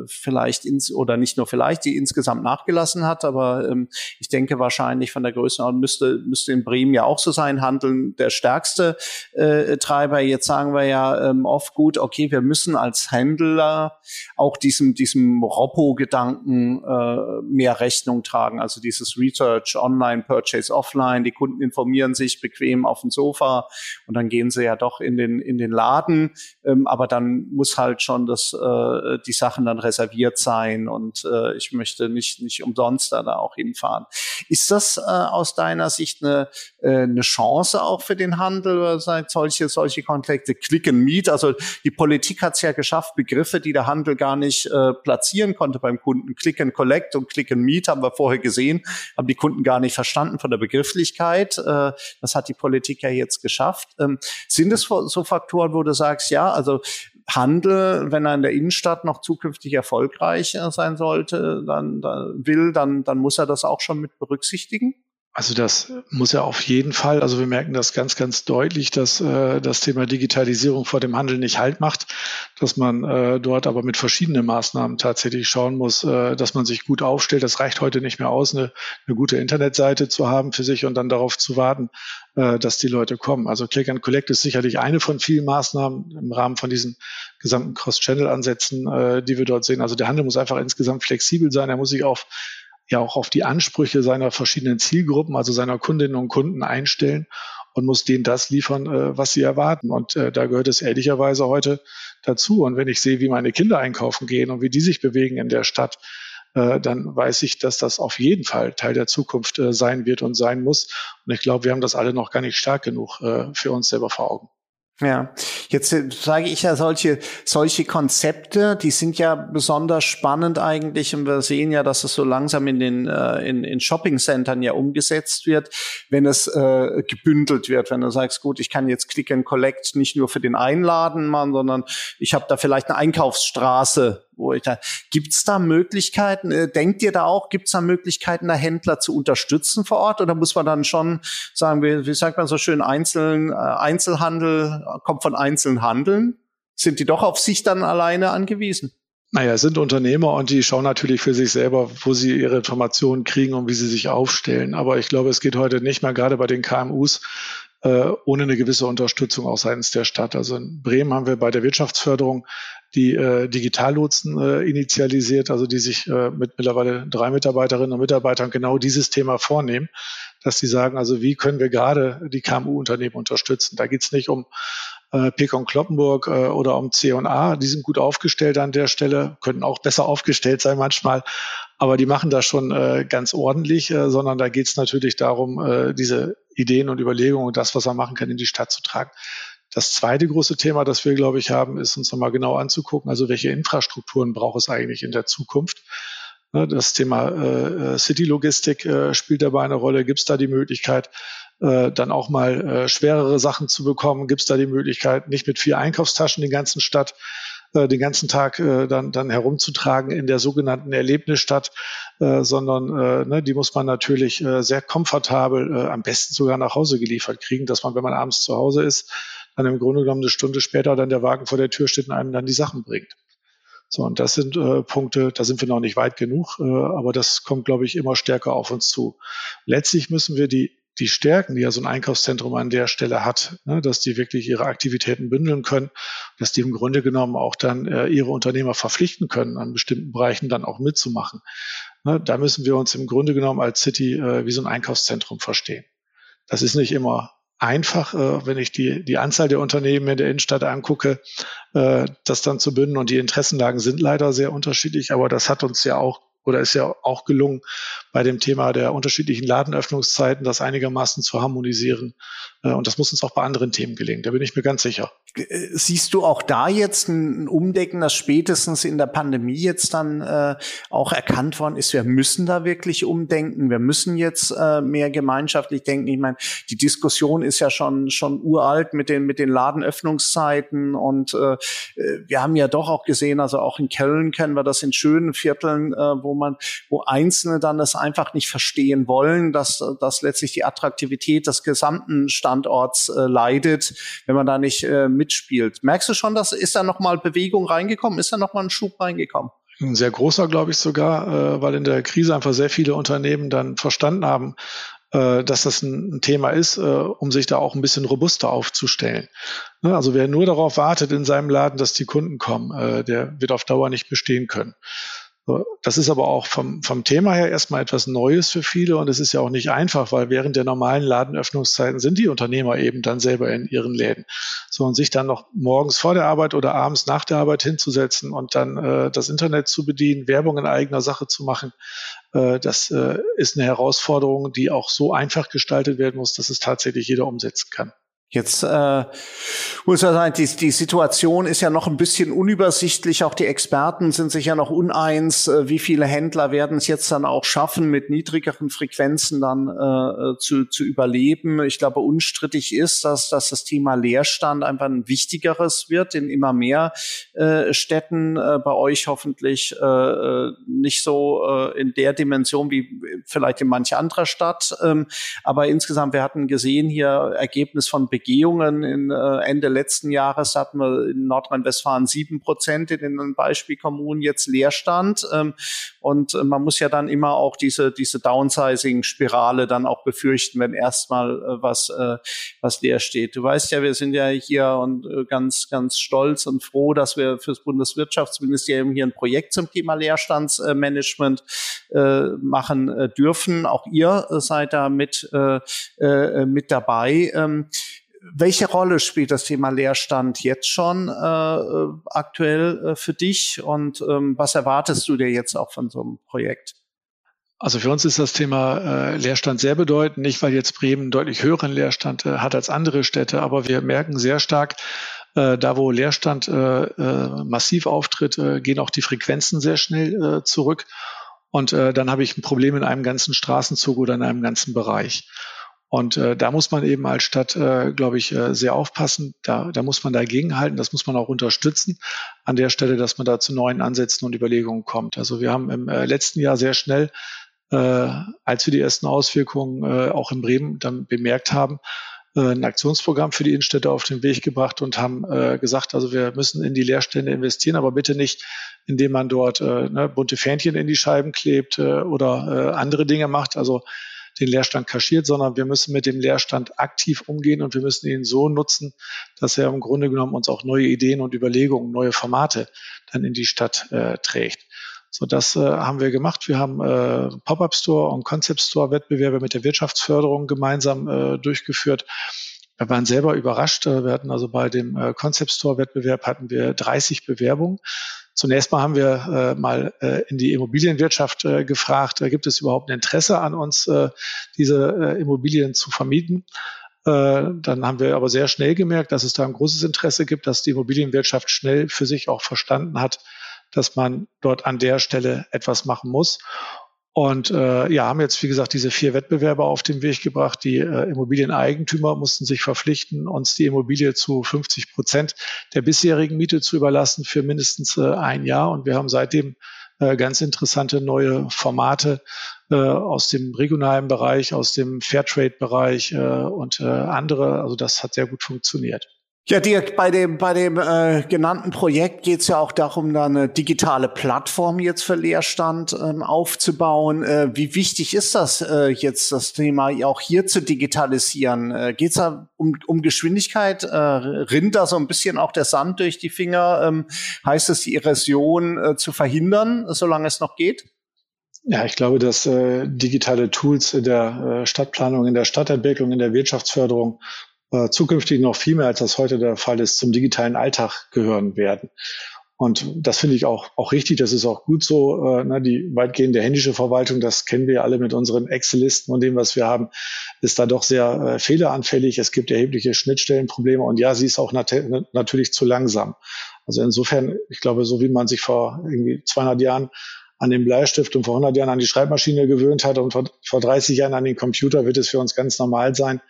vielleicht ins, oder nicht nur vielleicht, die insgesamt nachgelassen gelassen hat. Aber ähm, ich denke wahrscheinlich von der Größenordnung müsste, müsste in Bremen ja auch so sein, Handeln der stärkste äh, Treiber. Jetzt sagen wir ja ähm, oft gut, okay, wir müssen als Händler auch diesem, diesem Roppo-Gedanken äh, mehr Rechnung tragen. Also dieses Research, Online, Purchase, Offline. Die Kunden informieren sich bequem auf dem Sofa und dann gehen sie ja doch in den, in den Laden. Ähm, aber dann muss halt schon das, äh, die Sachen dann reserviert sein und äh, ich möchte nicht, nicht umsonst da, auch hinfahren. Ist das äh, aus deiner Sicht eine, äh, eine Chance auch für den Handel, solche, solche Konflikte? Click and Meet, also die Politik hat es ja geschafft, Begriffe, die der Handel gar nicht äh, platzieren konnte beim Kunden. Click and Collect und Click and Meet haben wir vorher gesehen, haben die Kunden gar nicht verstanden von der Begrifflichkeit. Äh, das hat die Politik ja jetzt geschafft. Ähm, sind es so Faktoren, wo du sagst, ja, also Handel, wenn er in der Innenstadt noch zukünftig erfolgreich äh, sein sollte, dann, dann will, dann, dann muss er das auch schon mit berücksichtigen? Also das muss ja auf jeden Fall. Also wir merken das ganz, ganz deutlich, dass äh, das Thema Digitalisierung vor dem Handel nicht Halt macht, dass man äh, dort aber mit verschiedenen Maßnahmen tatsächlich schauen muss, äh, dass man sich gut aufstellt. Das reicht heute nicht mehr aus, eine, eine gute Internetseite zu haben für sich und dann darauf zu warten, äh, dass die Leute kommen. Also Click and Collect ist sicherlich eine von vielen Maßnahmen im Rahmen von diesen gesamten Cross-Channel-Ansätzen, äh, die wir dort sehen. Also der Handel muss einfach insgesamt flexibel sein. Er muss sich auf ja auch auf die Ansprüche seiner verschiedenen Zielgruppen, also seiner Kundinnen und Kunden einstellen und muss denen das liefern, äh, was sie erwarten. Und äh, da gehört es ehrlicherweise heute dazu. Und wenn ich sehe, wie meine Kinder einkaufen gehen und wie die sich bewegen in der Stadt, äh, dann weiß ich, dass das auf jeden Fall Teil der Zukunft äh, sein wird und sein muss. Und ich glaube, wir haben das alle noch gar nicht stark genug äh, für uns selber vor Augen. Ja, jetzt äh, sage ich ja solche, solche Konzepte, die sind ja besonders spannend eigentlich und wir sehen ja, dass es so langsam in den äh, in, in Shopping-Centern ja umgesetzt wird, wenn es äh, gebündelt wird, wenn du sagst, gut, ich kann jetzt Click and Collect nicht nur für den Einladen machen, sondern ich habe da vielleicht eine Einkaufsstraße ich da, gibt's da Möglichkeiten, äh, denkt ihr da auch, gibt's da Möglichkeiten, da Händler zu unterstützen vor Ort oder muss man dann schon sagen, wie, wie sagt man so schön, Einzeln, äh, Einzelhandel kommt von einzelnen Handeln? Sind die doch auf sich dann alleine angewiesen? Naja, es sind Unternehmer und die schauen natürlich für sich selber, wo sie ihre Informationen kriegen und wie sie sich aufstellen. Aber ich glaube, es geht heute nicht mehr, gerade bei den KMUs, äh, ohne eine gewisse Unterstützung auch seitens der Stadt. Also in Bremen haben wir bei der Wirtschaftsförderung die äh, Digitallotsen äh, initialisiert, also die sich äh, mit mittlerweile drei Mitarbeiterinnen und Mitarbeitern genau dieses Thema vornehmen, dass sie sagen, also wie können wir gerade die KMU-Unternehmen unterstützen. Da geht es nicht um äh, Pekon Kloppenburg äh, oder um C&A, die sind gut aufgestellt an der Stelle, könnten auch besser aufgestellt sein manchmal, aber die machen das schon äh, ganz ordentlich, äh, sondern da geht es natürlich darum, äh, diese Ideen und Überlegungen und das, was man machen kann, in die Stadt zu tragen. Das zweite große Thema, das wir, glaube ich, haben, ist uns nochmal genau anzugucken, also welche Infrastrukturen braucht es eigentlich in der Zukunft. Ne, das Thema äh, äh, City-Logistik äh, spielt dabei eine Rolle. Gibt es da die Möglichkeit, äh, dann auch mal äh, schwerere Sachen zu bekommen? Gibt es da die Möglichkeit, nicht mit vier Einkaufstaschen die ganzen Stadt äh, den ganzen Tag äh, dann, dann herumzutragen in der sogenannten Erlebnisstadt, äh, sondern äh, ne, die muss man natürlich äh, sehr komfortabel, äh, am besten sogar nach Hause geliefert kriegen, dass man, wenn man abends zu Hause ist, dann im Grunde genommen eine Stunde später dann der Wagen vor der Tür steht und einem dann die Sachen bringt. So, und das sind äh, Punkte, da sind wir noch nicht weit genug, äh, aber das kommt, glaube ich, immer stärker auf uns zu. Letztlich müssen wir die, die Stärken, die ja so ein Einkaufszentrum an der Stelle hat, ne, dass die wirklich ihre Aktivitäten bündeln können, dass die im Grunde genommen auch dann äh, ihre Unternehmer verpflichten können, an bestimmten Bereichen dann auch mitzumachen. Ne, da müssen wir uns im Grunde genommen als City äh, wie so ein Einkaufszentrum verstehen. Das ist nicht immer einfach, äh, wenn ich die, die Anzahl der Unternehmen in der Innenstadt angucke, äh, das dann zu bündeln. Und die Interessenlagen sind leider sehr unterschiedlich, aber das hat uns ja auch oder ist ja auch gelungen, bei dem Thema der unterschiedlichen Ladenöffnungszeiten das einigermaßen zu harmonisieren. Äh, und das muss uns auch bei anderen Themen gelingen, da bin ich mir ganz sicher. Äh, siehst du auch da jetzt ein Umdecken, das spätestens in der Pandemie jetzt dann äh, auch erkannt worden ist, wir müssen da wirklich umdenken, wir müssen jetzt äh, mehr gemeinschaftlich denken. Ich meine, die Diskussion ist ja schon schon uralt mit den mit den Ladenöffnungszeiten und äh, äh, wir haben ja doch auch gesehen, also auch in Köln kennen wir das in schönen Vierteln, äh, wo man wo Einzelne dann das einfach nicht verstehen wollen, dass dass letztlich die Attraktivität des gesamten Standorts äh, leidet, wenn man da nicht äh, mit mitspielt. Merkst du schon, dass ist da noch mal Bewegung reingekommen? Ist da noch mal ein Schub reingekommen? Ein sehr großer, glaube ich sogar, äh, weil in der Krise einfach sehr viele Unternehmen dann verstanden haben, äh, dass das ein, Thema ist, äh, um sich da auch ein bisschen robuster aufzustellen. Ne, also wer nur darauf wartet in seinem Laden, dass die Kunden kommen, der wird auf Dauer nicht bestehen können. Das ist aber auch vom, vom Thema her erstmal etwas Neues für viele und es ist ja auch nicht einfach, weil während der normalen Ladenöffnungszeiten sind die Unternehmer eben dann selber in ihren Läden. So und sich dann noch morgens vor der Arbeit oder abends nach der Arbeit hinzusetzen und dann äh, das Internet zu bedienen, Werbung in eigener Sache zu machen, äh, das äh, ist eine Herausforderung, die auch so einfach gestaltet werden muss, dass es tatsächlich jeder umsetzen kann. Jetzt äh, muss man sagen, die, die Situation ist ja noch ein bisschen unübersichtlich. Auch die Experten sind sich ja noch uneins, äh, wie viele Händler werden es jetzt dann auch schaffen, mit niedrigeren Frequenzen dann äh, zu, zu überleben. Ich glaube, unstrittig ist, dass, dass das Thema Leerstand einfach ein wichtigeres wird in immer mehr äh, Städten. Äh, bei euch hoffentlich äh, äh nicht so äh, in der Dimension wie vielleicht in manch anderer Stadt. Ähm, aber insgesamt, wir hatten gesehen hier Ergebnis von Begehungen in äh, Ende letzten Jahres hatten wir in Nordrhein-Westfalen sieben Prozent in den Beispielkommunen jetzt Leerstand. Ähm, und äh, man muss ja dann immer auch diese, diese Downsizing-Spirale dann auch befürchten, wenn erstmal äh, was, äh, was leer steht. Du weißt ja, wir sind ja hier und äh, ganz, ganz stolz und froh, dass wir fürs Bundeswirtschaftsministerium hier ein Projekt zum Thema Leerstandsmanagement äh, machen äh, dürfen. Auch ihr seid da mit, äh, äh, mit dabei. Ähm, welche Rolle spielt das Thema Leerstand jetzt schon äh, äh, aktuell äh, für dich und ähm, was erwartest du dir jetzt auch von so einem Projekt? Also für uns ist das Thema äh, Leerstand sehr bedeutend, nicht weil jetzt Bremen deutlich höheren Leerstand äh, hat als andere Städte, aber wir merken sehr stark, äh, da wo Leerstand äh, äh, massiv auftritt, äh, gehen auch die Frequenzen sehr schnell äh, zurück. Und äh, dann habe ich ein Problem in einem ganzen Straßenzug oder in einem ganzen Bereich. Und äh, da muss man eben als Stadt, äh, glaube ich, äh, sehr aufpassen. Da, da muss man dagegen halten. Das muss man auch unterstützen an der Stelle, dass man da zu neuen Ansätzen und Überlegungen kommt. Also wir haben im äh, letzten Jahr sehr schnell, äh, als wir die ersten Auswirkungen äh, auch in Bremen dann bemerkt haben, äh, ein Aktionsprogramm für die Innenstädte auf den Weg gebracht und haben äh, gesagt, also wir müssen in die Leerstände investieren, aber bitte nicht, indem man dort äh, ne, bunte Fähnchen in die Scheiben klebt äh, oder äh, andere Dinge macht. Also den Leerstand kaschiert, sondern wir müssen mit dem Leerstand aktiv umgehen und wir müssen ihn so nutzen, dass er im Grunde genommen uns auch neue Ideen und Überlegungen, neue Formate dann in die Stadt äh, trägt. So, das äh, haben wir gemacht. Wir haben äh, Pop-up Store und Concept Store Wettbewerbe mit der Wirtschaftsförderung gemeinsam äh, durchgeführt. Wir waren selber überrascht. Äh, wir hatten also bei dem äh, Concept Store Wettbewerb hatten wir 30 Bewerbungen. Zunächst mal haben wir äh, mal äh, in die Immobilienwirtschaft äh, gefragt, äh, gibt es überhaupt ein Interesse an uns, äh, diese äh, Immobilien zu vermieten? Äh, dann haben wir aber sehr schnell gemerkt, dass es da ein großes Interesse gibt, dass die Immobilienwirtschaft schnell für sich auch verstanden hat, dass man dort an der Stelle etwas machen muss. Und äh, ja, haben jetzt, wie gesagt, diese vier Wettbewerbe auf den Weg gebracht. Die äh, Immobilieneigentümer mussten sich verpflichten, uns die Immobilie zu 50 Prozent der bisherigen Miete zu überlassen für mindestens äh, ein Jahr. Und wir haben seitdem äh, ganz interessante neue Formate äh, aus dem regionalen Bereich, aus dem Fairtrade-Bereich äh, und äh, andere. Also das hat sehr gut funktioniert. Ja, Dirk, bei dem, bei dem äh, genannten Projekt geht es ja auch darum, da eine digitale Plattform jetzt für Leerstand ähm, aufzubauen. Äh, wie wichtig ist das äh, jetzt, das Thema auch hier zu digitalisieren? Äh, geht es da um, um Geschwindigkeit? Äh, rinnt da so ein bisschen auch der Sand durch die Finger? Ähm, heißt es, die Erosion äh, zu verhindern, solange es noch geht? Ja, ich glaube, dass äh, digitale Tools in der äh, Stadtplanung, in der Stadtentwicklung, in der Wirtschaftsförderung äh, zukünftig noch viel mehr, als das heute der Fall ist, zum digitalen Alltag gehören werden. Und das finde ich auch, auch richtig, das ist auch gut so. Äh, ne, die weitgehende händische Verwaltung, das kennen wir alle mit unseren Excel-Listen und dem, was wir haben, ist da doch sehr äh, fehleranfällig. Es gibt erhebliche Schnittstellenprobleme und ja, sie ist auch nat natürlich zu langsam. Also insofern, ich glaube, so wie man sich vor irgendwie 200 Jahren an den Bleistift und vor 100 Jahren an die Schreibmaschine gewöhnt hat und vor, vor 30 Jahren an den Computer, wird es für uns ganz normal sein,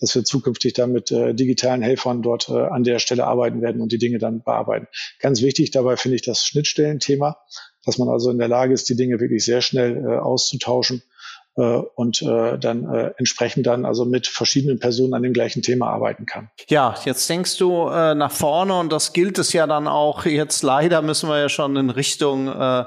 dass wir zukünftig dann mit äh, digitalen Helfern dort äh, an der Stelle arbeiten werden und die Dinge dann bearbeiten. Ganz wichtig dabei finde ich das Schnittstellenthema, dass man also in der Lage ist, die Dinge wirklich sehr schnell äh, auszutauschen und äh, dann äh, entsprechend dann also mit verschiedenen Personen an dem gleichen Thema arbeiten kann. Ja, jetzt denkst du äh, nach vorne und das gilt es ja dann auch jetzt leider müssen wir ja schon in Richtung äh,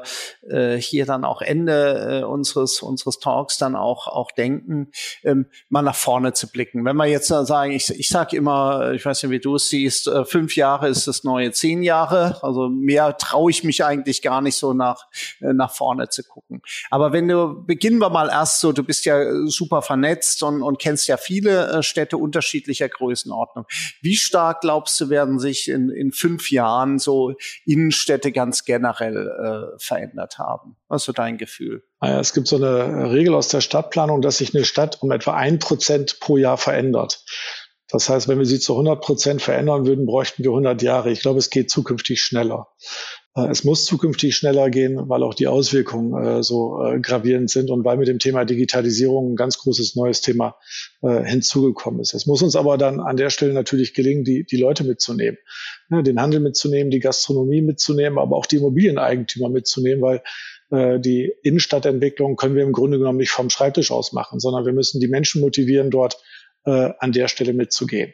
äh, hier dann auch Ende äh, unseres unseres Talks dann auch auch denken, ähm, mal nach vorne zu blicken. Wenn wir jetzt äh, sagen, ich ich sage immer, ich weiß nicht, wie du es siehst, äh, fünf Jahre ist das neue zehn Jahre, also mehr traue ich mich eigentlich gar nicht so nach äh, nach vorne zu gucken. Aber wenn du beginnen wir mal erst so, du bist ja äh, super vernetzt und, und kennst ja viele äh, Städte unterschiedlicher Größenordnung. Wie stark glaubst du, werden sich in, in fünf Jahren so Innenstädte ganz generell äh, verändert haben? Was ist so dein Gefühl? Naja, es gibt so eine Regel aus der Stadtplanung, dass sich eine Stadt um etwa ein Prozent pro Jahr verändert. Das heißt, wenn wir sie zu 100 Prozent verändern würden, bräuchten wir 100 Jahre. Ich glaube, es geht zukünftig schneller. Äh, es muss zukünftig schneller gehen, weil auch die Auswirkungen äh, so äh, gravierend sind und weil mit dem Thema Digitalisierung ein ganz großes neues Thema äh, hinzugekommen ist. Es muss uns aber dann an der Stelle natürlich gelingen, die, die Leute mitzunehmen, ne, den Handel mitzunehmen, die Gastronomie mitzunehmen, aber auch die Immobilieneigentümer mitzunehmen, weil äh, die Innenstadtentwicklung können wir im Grunde genommen nicht vom Schreibtisch aus machen, sondern wir müssen die Menschen motivieren, dort äh, an der Stelle mitzugehen.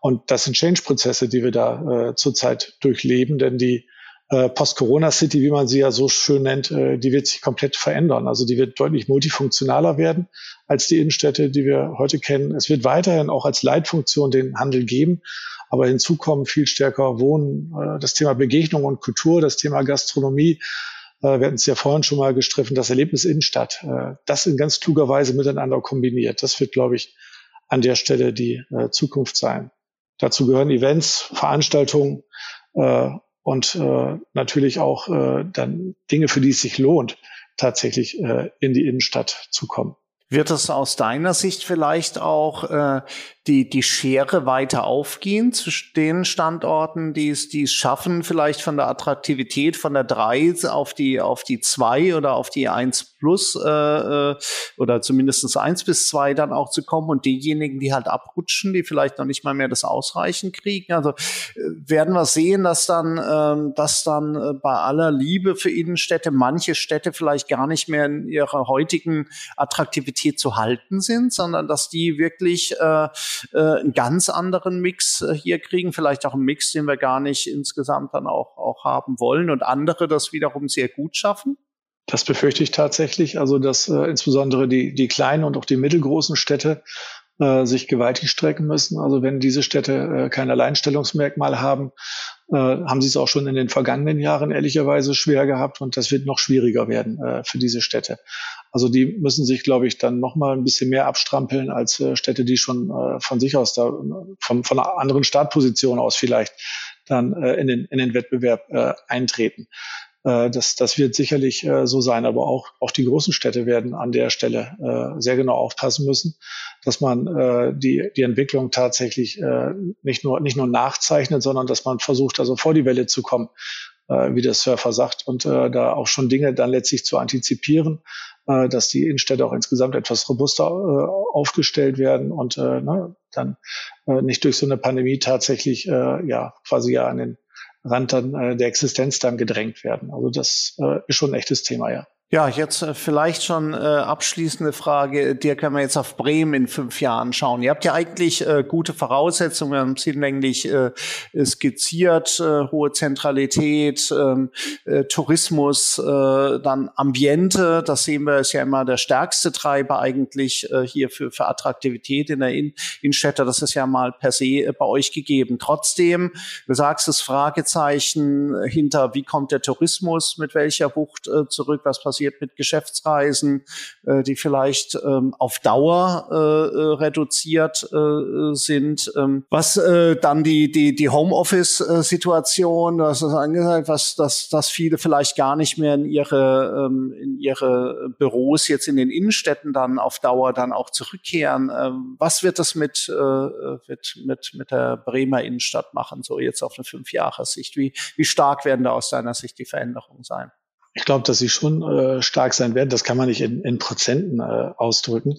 Und das sind Change-Prozesse, die wir da zurzeit durchleben, denn die äh, Post-Corona-City, wie man sie ja so schön nennt, äh, die wird sich komplett verändern. Also die wird deutlich multifunktionaler werden als die Innenstädte, die wir heute kennen. Es wird weiterhin auch als Leitfunktion den Handel geben, aber hinzu kommen viel stärker Wohnen, äh, das Thema Begegnung und Kultur, das Thema Gastronomie. Wir hatten es ja vorhin schon mal gestriffen, das Erlebnis Innenstadt. Das in ganz kluger Weise miteinander kombiniert. Das wird, glaube ich, an der Stelle die Zukunft sein. Dazu gehören Events, Veranstaltungen, und äh, natürlich auch äh, dann Dinge, für die es sich lohnt, tatsächlich äh, in die Innenstadt zu kommen. Wird es aus deiner Sicht vielleicht auch äh, die, die Schere weiter aufgehen zwischen den Standorten, die es, die es schaffen, vielleicht von der Attraktivität von der 3 auf die, auf die 2 oder auf die 1 plus äh, äh, oder zumindest 1 bis 2 dann auch zu kommen und diejenigen, die halt abrutschen, die vielleicht noch nicht mal mehr das Ausreichen kriegen. Also äh, werden wir sehen, dass dann, äh, dass dann äh, bei aller Liebe für Innenstädte manche Städte vielleicht gar nicht mehr in ihrer heutigen Attraktivität zu halten sind, sondern dass die wirklich äh, äh, einen ganz anderen Mix äh, hier kriegen, vielleicht auch einen Mix, den wir gar nicht insgesamt dann auch, auch haben wollen und andere das wiederum sehr gut schaffen? Das befürchte ich tatsächlich. Also, dass äh, insbesondere die, die kleinen und auch die mittelgroßen Städte äh, sich gewaltig strecken müssen. Also wenn diese Städte äh, kein Alleinstellungsmerkmal haben, äh, haben sie es auch schon in den vergangenen Jahren ehrlicherweise schwer gehabt und das wird noch schwieriger werden äh, für diese Städte. Also die müssen sich, glaube ich, dann noch mal ein bisschen mehr abstrampeln als äh, Städte, die schon äh, von sich aus da von, von einer anderen Startposition aus vielleicht dann äh, in, den, in den Wettbewerb äh, eintreten. Äh, das, das wird sicherlich äh, so sein, aber auch, auch die großen Städte werden an der Stelle äh, sehr genau aufpassen müssen, dass man äh, die, die Entwicklung tatsächlich äh, nicht, nur, nicht nur nachzeichnet, sondern dass man versucht, also vor die Welle zu kommen, äh, wie der Surfer sagt, und äh, da auch schon Dinge dann letztlich zu antizipieren, äh, dass die Innenstädte auch insgesamt etwas robuster äh, aufgestellt werden und äh, ne, dann äh, nicht durch so eine Pandemie tatsächlich äh, ja quasi ja an den Rand dann äh, der Existenz dann gedrängt werden. Also das äh, ist schon ein echtes Thema, ja. Ja, jetzt äh, vielleicht schon äh, abschließende Frage. Dir können wir jetzt auf Bremen in fünf Jahren schauen. Ihr habt ja eigentlich äh, gute Voraussetzungen, wir haben es hinlänglich äh, skizziert, äh, hohe Zentralität, ähm, äh, Tourismus, äh, dann Ambiente, das sehen wir, ist ja immer der stärkste Treiber eigentlich äh, hier für, für Attraktivität in der in Innenstädte. Das ist ja mal per se äh, bei euch gegeben. Trotzdem, du sagst das Fragezeichen hinter, wie kommt der Tourismus, mit welcher Wucht äh, zurück, was passiert passiert mit Geschäftsreisen, äh, die vielleicht ähm, auf Dauer äh, äh, reduziert äh, sind. Ähm, was äh, dann die, die, die Homeoffice-Situation, hast es angesagt, was, dass, dass viele vielleicht gar nicht mehr in ihre, ähm, in ihre Büros jetzt in den Innenstädten dann auf Dauer dann auch zurückkehren. Ähm, was wird das mit, äh, mit, mit, mit der Bremer Innenstadt machen, so jetzt auf eine Fünfjahressicht? Wie, wie stark werden da aus deiner Sicht die Veränderungen sein? Ich glaube, dass sie schon äh, stark sein werden. Das kann man nicht in, in Prozenten äh, ausdrücken.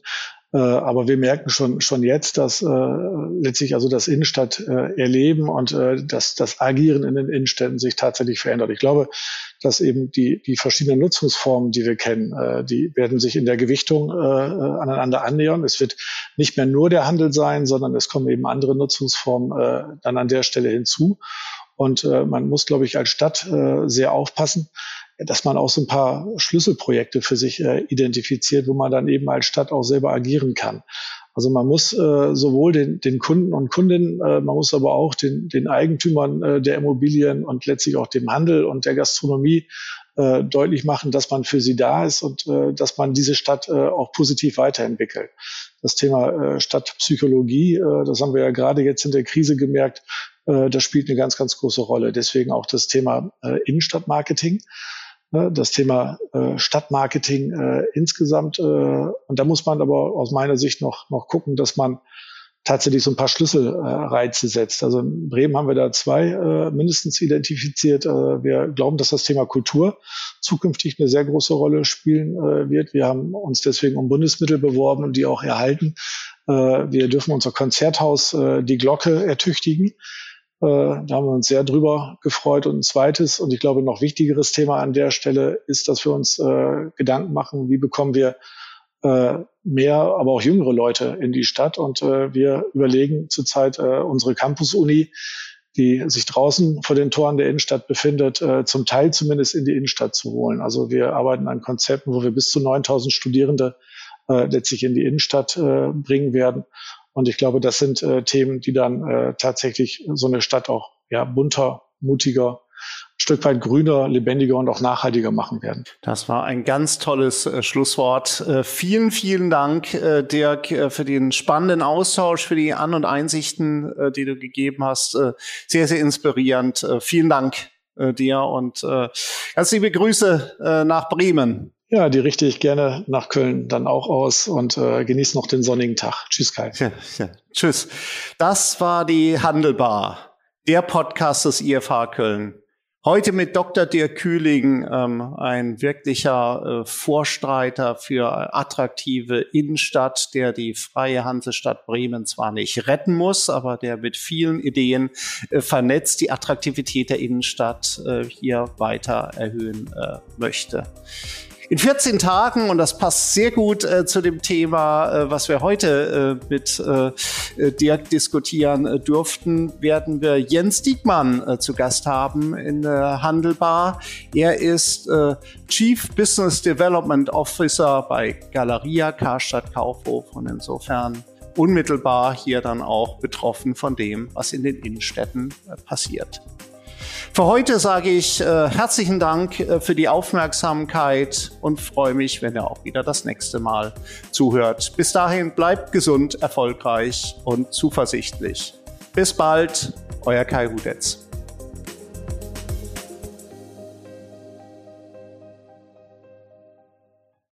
Äh, aber wir merken schon, schon jetzt, dass äh, letztlich also das Innenstadt äh, erleben und äh, dass das Agieren in den Innenstädten sich tatsächlich verändert. Ich glaube, dass eben die, die verschiedenen Nutzungsformen, die wir kennen, äh, die werden sich in der Gewichtung äh, äh, aneinander annähern. Es wird nicht mehr nur der Handel sein, sondern es kommen eben andere Nutzungsformen äh, dann an der Stelle hinzu. Und äh, man muss, glaube ich, als Stadt äh, sehr aufpassen, dass man auch so ein paar Schlüsselprojekte für sich äh, identifiziert, wo man dann eben als Stadt auch selber agieren kann. Also man muss äh, sowohl den, den Kunden und Kundinnen, äh, man muss aber auch den, den Eigentümern äh, der Immobilien und letztlich auch dem Handel und der Gastronomie äh, deutlich machen, dass man für sie da ist und äh, dass man diese Stadt äh, auch positiv weiterentwickelt. Das Thema äh, Stadtpsychologie, äh, das haben wir ja gerade jetzt in der Krise gemerkt, äh, das spielt eine ganz, ganz große Rolle. Deswegen auch das Thema äh, Innenstadtmarketing. Ne, das Thema äh, Stadtmarketing äh, insgesamt. Äh, und da muss man aber aus meiner Sicht noch, noch gucken, dass man tatsächlich so ein paar Schlüsselreize setzt. Also in Bremen haben wir da zwei äh, mindestens identifiziert. Äh, wir glauben, dass das Thema Kultur zukünftig eine sehr große Rolle spielen äh, wird. Wir haben uns deswegen um Bundesmittel beworben und die auch erhalten. Wir dürfen unser Konzerthaus die Glocke ertüchtigen. Äh, da haben wir uns sehr drüber gefreut. Und ein zweites und ich glaube noch wichtigeres Thema an der Stelle ist, dass wir uns äh, Gedanken machen, wie bekommen wir äh, mehr, aber auch jüngere Leute in die Stadt. Und äh, wir überlegen zurzeit äh, unsere Campus-Uni, die sich draußen vor den Toren der Innenstadt befindet, äh, zum Teil zumindest in die Innenstadt zu holen. Also wir arbeiten an Konzepten, wo wir bis zu 9000 Studierende äh, letztlich in die Innenstadt äh, bringen werden. Und ich glaube, das sind äh, Themen, die dann äh, tatsächlich so eine Stadt auch ja, bunter, mutiger, ein Stück weit grüner, lebendiger und auch nachhaltiger machen werden. Das war ein ganz tolles äh, Schlusswort. Äh, vielen, vielen Dank, äh, Dirk, äh, für den spannenden Austausch, für die An- und Einsichten, äh, die du gegeben hast. Äh, sehr, sehr inspirierend. vielen Dank dir und ganz liebe Grüße nach Bremen. Ja, die richte ich gerne nach Köln dann auch aus und äh, genieße noch den sonnigen Tag. Tschüss, Kai. Ja, ja. Tschüss. Das war die Handelbar, der Podcast des IFH Köln. Heute mit Dr. Dirk Kühling, ähm, ein wirklicher äh, Vorstreiter für attraktive Innenstadt, der die freie Hansestadt Bremen zwar nicht retten muss, aber der mit vielen Ideen äh, vernetzt die Attraktivität der Innenstadt äh, hier weiter erhöhen äh, möchte. In 14 Tagen, und das passt sehr gut äh, zu dem Thema, äh, was wir heute äh, mit äh, äh, Dirk diskutieren äh, durften, werden wir Jens Diekmann zu Gast haben in Handelbar. Er ist Chief Business Development Officer bei Galeria Karstadt Kaufhof und insofern unmittelbar hier dann auch betroffen von dem, was in den Innenstädten passiert. Für heute sage ich äh, herzlichen Dank äh, für die Aufmerksamkeit und freue mich, wenn ihr auch wieder das nächste Mal zuhört. Bis dahin bleibt gesund, erfolgreich und zuversichtlich. Bis bald, euer Kai Hudetz.